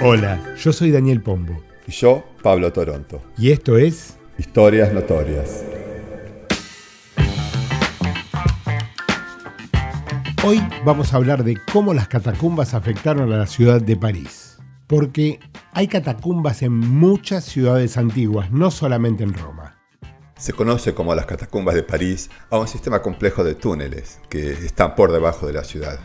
Hola, yo soy Daniel Pombo. Y yo, Pablo Toronto. Y esto es Historias Notorias. Hoy vamos a hablar de cómo las catacumbas afectaron a la ciudad de París. Porque hay catacumbas en muchas ciudades antiguas, no solamente en Roma. Se conoce como las catacumbas de París a un sistema complejo de túneles que están por debajo de la ciudad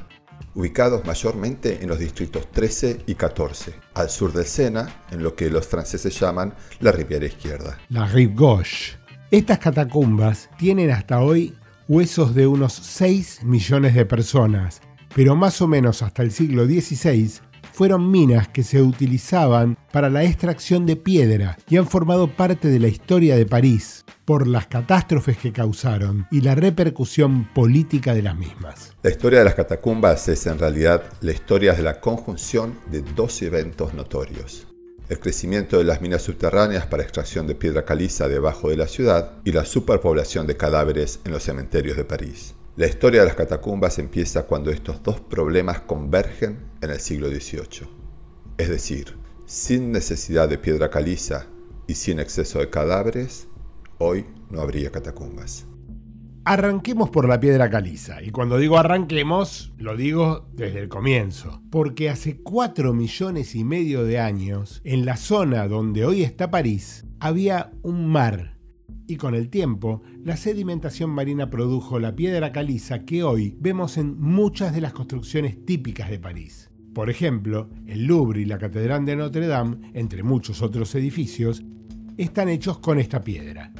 ubicados mayormente en los distritos 13 y 14, al sur del Sena, en lo que los franceses llaman la Riviera Izquierda. La Rive Gauche. Estas catacumbas tienen hasta hoy huesos de unos 6 millones de personas, pero más o menos hasta el siglo XVI fueron minas que se utilizaban para la extracción de piedra y han formado parte de la historia de París por las catástrofes que causaron y la repercusión política de las mismas. La historia de las catacumbas es en realidad la historia de la conjunción de dos eventos notorios. El crecimiento de las minas subterráneas para extracción de piedra caliza debajo de la ciudad y la superpoblación de cadáveres en los cementerios de París. La historia de las catacumbas empieza cuando estos dos problemas convergen en el siglo XVIII. Es decir, sin necesidad de piedra caliza y sin exceso de cadáveres, hoy no habría catacumbas. Arranquemos por la piedra caliza. Y cuando digo arranquemos, lo digo desde el comienzo. Porque hace cuatro millones y medio de años, en la zona donde hoy está París, había un mar y con el tiempo, la sedimentación marina produjo la piedra caliza que hoy vemos en muchas de las construcciones típicas de París. Por ejemplo, el Louvre y la Catedral de Notre Dame, entre muchos otros edificios, están hechos con esta piedra.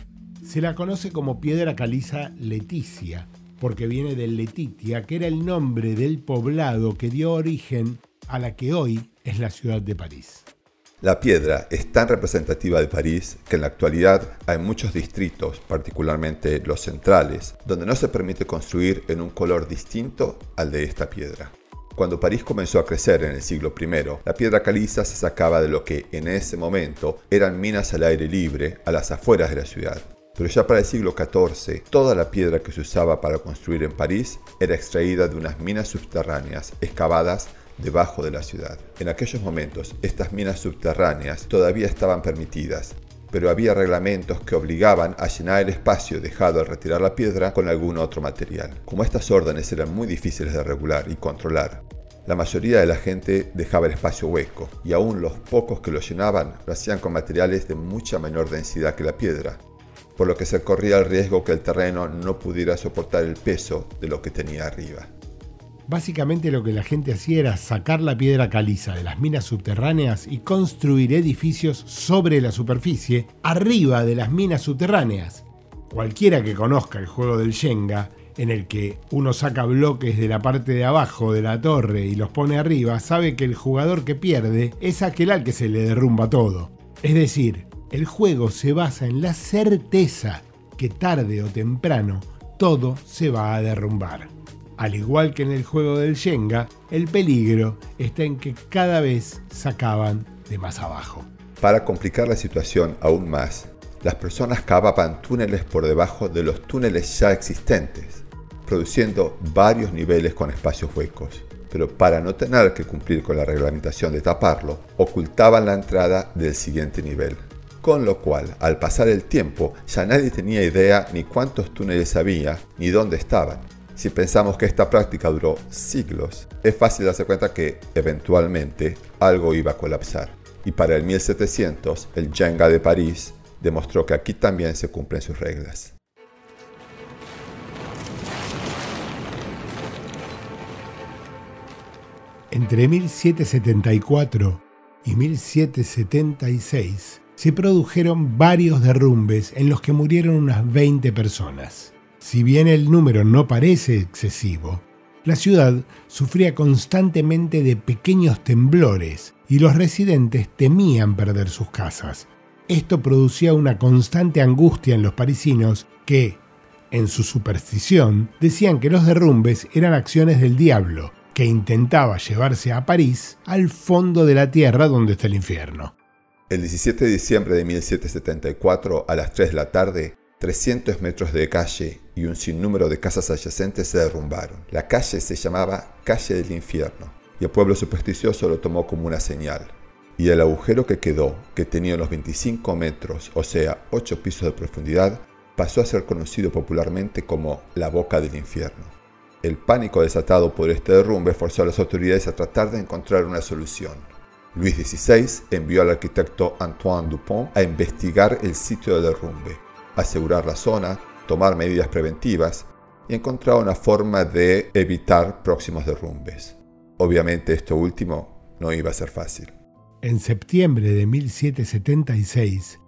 Se la conoce como piedra caliza leticia, porque viene de Letitia, que era el nombre del poblado que dio origen a la que hoy es la ciudad de París. La piedra es tan representativa de París que en la actualidad hay muchos distritos, particularmente los centrales, donde no se permite construir en un color distinto al de esta piedra. Cuando París comenzó a crecer en el siglo I, la piedra caliza se sacaba de lo que en ese momento eran minas al aire libre a las afueras de la ciudad. Pero ya para el siglo XIV, toda la piedra que se usaba para construir en París era extraída de unas minas subterráneas excavadas debajo de la ciudad. En aquellos momentos, estas minas subterráneas todavía estaban permitidas, pero había reglamentos que obligaban a llenar el espacio dejado al retirar la piedra con algún otro material. Como estas órdenes eran muy difíciles de regular y controlar, la mayoría de la gente dejaba el espacio hueco, y aún los pocos que lo llenaban lo hacían con materiales de mucha menor densidad que la piedra, por lo que se corría el riesgo que el terreno no pudiera soportar el peso de lo que tenía arriba. Básicamente lo que la gente hacía era sacar la piedra caliza de las minas subterráneas y construir edificios sobre la superficie, arriba de las minas subterráneas. Cualquiera que conozca el juego del Shenga, en el que uno saca bloques de la parte de abajo de la torre y los pone arriba, sabe que el jugador que pierde es aquel al que se le derrumba todo. Es decir, el juego se basa en la certeza que tarde o temprano todo se va a derrumbar. Al igual que en el juego del Shenga, el peligro está en que cada vez sacaban de más abajo. Para complicar la situación aún más, las personas cavaban túneles por debajo de los túneles ya existentes, produciendo varios niveles con espacios huecos. Pero para no tener que cumplir con la reglamentación de taparlo, ocultaban la entrada del siguiente nivel. Con lo cual, al pasar el tiempo, ya nadie tenía idea ni cuántos túneles había ni dónde estaban. Si pensamos que esta práctica duró siglos, es fácil darse cuenta que eventualmente algo iba a colapsar. Y para el 1700, el Jenga de París demostró que aquí también se cumplen sus reglas. Entre 1774 y 1776 se produjeron varios derrumbes en los que murieron unas 20 personas. Si bien el número no parece excesivo, la ciudad sufría constantemente de pequeños temblores y los residentes temían perder sus casas. Esto producía una constante angustia en los parisinos que, en su superstición, decían que los derrumbes eran acciones del diablo, que intentaba llevarse a París al fondo de la tierra donde está el infierno. El 17 de diciembre de 1774, a las 3 de la tarde, 300 metros de calle y un sinnúmero de casas adyacentes se derrumbaron. La calle se llamaba Calle del Infierno y el pueblo supersticioso lo tomó como una señal. y el agujero que quedó, que tenía unos 25 metros, o sea, 8 pisos de profundidad, pasó a ser conocido popularmente como la boca del infierno. El pánico desatado por este derrumbe forzó a las autoridades a tratar de encontrar una solución. Luis XVI envió al arquitecto Antoine Dupont a investigar el sitio del derrumbe, asegurar la zona, tomar medidas preventivas y encontrar una forma de evitar próximos derrumbes. Obviamente esto último no iba a ser fácil. En septiembre de 1776,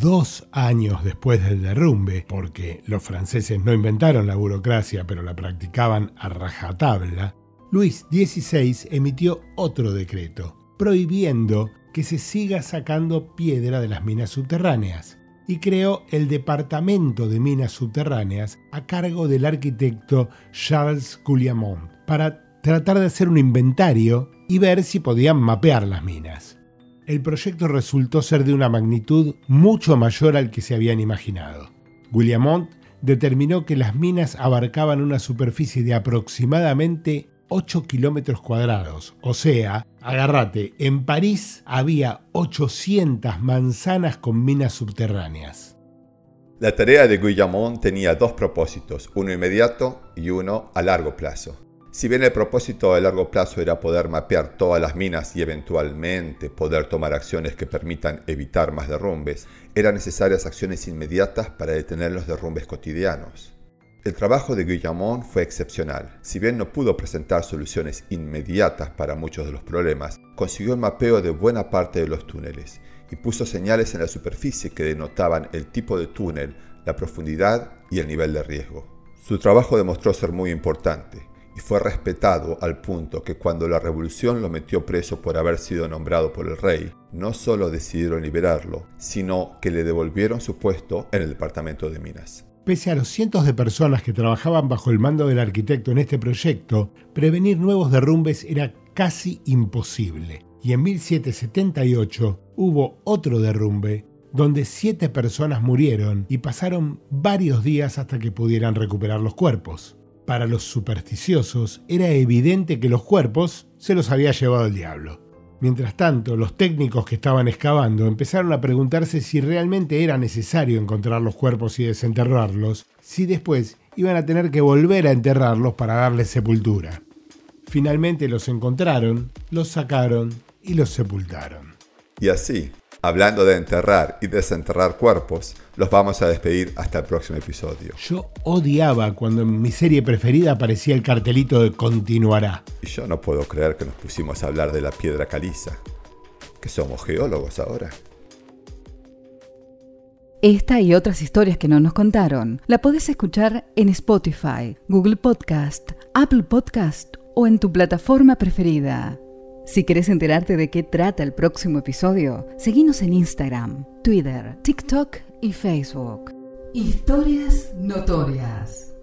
dos años después del derrumbe, porque los franceses no inventaron la burocracia pero la practicaban a rajatabla, Luis XVI emitió otro decreto, prohibiendo que se siga sacando piedra de las minas subterráneas, y creó el Departamento de Minas Subterráneas a cargo del arquitecto Charles Guillamont para tratar de hacer un inventario y ver si podían mapear las minas. El proyecto resultó ser de una magnitud mucho mayor al que se habían imaginado. Guillamont determinó que las minas abarcaban una superficie de aproximadamente 8 kilómetros cuadrados. O sea, agárrate, en París había 800 manzanas con minas subterráneas. La tarea de Guillamont tenía dos propósitos, uno inmediato y uno a largo plazo. Si bien el propósito a largo plazo era poder mapear todas las minas y eventualmente poder tomar acciones que permitan evitar más derrumbes, eran necesarias acciones inmediatas para detener los derrumbes cotidianos. El trabajo de Guillamont fue excepcional. Si bien no pudo presentar soluciones inmediatas para muchos de los problemas, consiguió el mapeo de buena parte de los túneles y puso señales en la superficie que denotaban el tipo de túnel, la profundidad y el nivel de riesgo. Su trabajo demostró ser muy importante y fue respetado al punto que cuando la revolución lo metió preso por haber sido nombrado por el rey, no solo decidieron liberarlo, sino que le devolvieron su puesto en el departamento de Minas. Pese a los cientos de personas que trabajaban bajo el mando del arquitecto en este proyecto, prevenir nuevos derrumbes era casi imposible. Y en 1778 hubo otro derrumbe donde siete personas murieron y pasaron varios días hasta que pudieran recuperar los cuerpos. Para los supersticiosos era evidente que los cuerpos se los había llevado el diablo. Mientras tanto, los técnicos que estaban excavando empezaron a preguntarse si realmente era necesario encontrar los cuerpos y desenterrarlos, si después iban a tener que volver a enterrarlos para darles sepultura. Finalmente los encontraron, los sacaron y los sepultaron. Y así, Hablando de enterrar y desenterrar cuerpos, los vamos a despedir hasta el próximo episodio. Yo odiaba cuando en mi serie preferida aparecía el cartelito de continuará. Y yo no puedo creer que nos pusimos a hablar de la piedra caliza. Que somos geólogos ahora. Esta y otras historias que no nos contaron la podés escuchar en Spotify, Google Podcast, Apple Podcast o en tu plataforma preferida. Si querés enterarte de qué trata el próximo episodio, seguinos en Instagram, Twitter, TikTok y Facebook. Historias notorias.